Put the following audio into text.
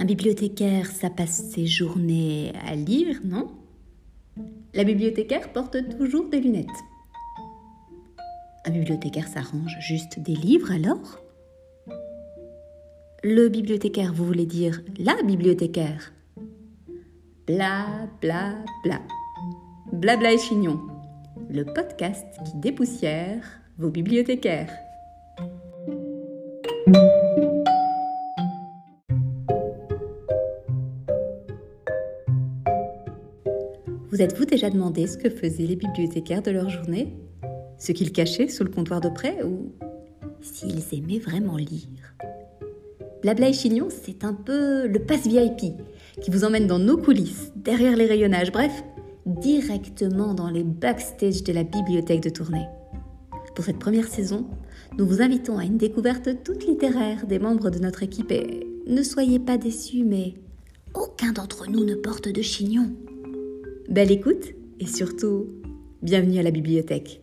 Un bibliothécaire, ça passe ses journées à lire, non? La bibliothécaire porte toujours des lunettes. Un bibliothécaire s'arrange juste des livres alors? Le bibliothécaire, vous voulez dire la bibliothécaire? Bla bla bla. Blabla et chignon. Le podcast qui dépoussière vos bibliothécaires. Vous êtes-vous déjà demandé ce que faisaient les bibliothécaires de leur journée? Ce qu'ils cachaient sous le comptoir de près ou? S'ils aimaient vraiment lire Blabla et Chignon, c'est un peu le pass VIP qui vous emmène dans nos coulisses, derrière les rayonnages, bref, directement dans les backstage de la bibliothèque de Tournai. Pour cette première saison, nous vous invitons à une découverte toute littéraire des membres de notre équipe et ne soyez pas déçus, mais aucun d'entre nous ne porte de chignon. Belle écoute et surtout, bienvenue à la bibliothèque.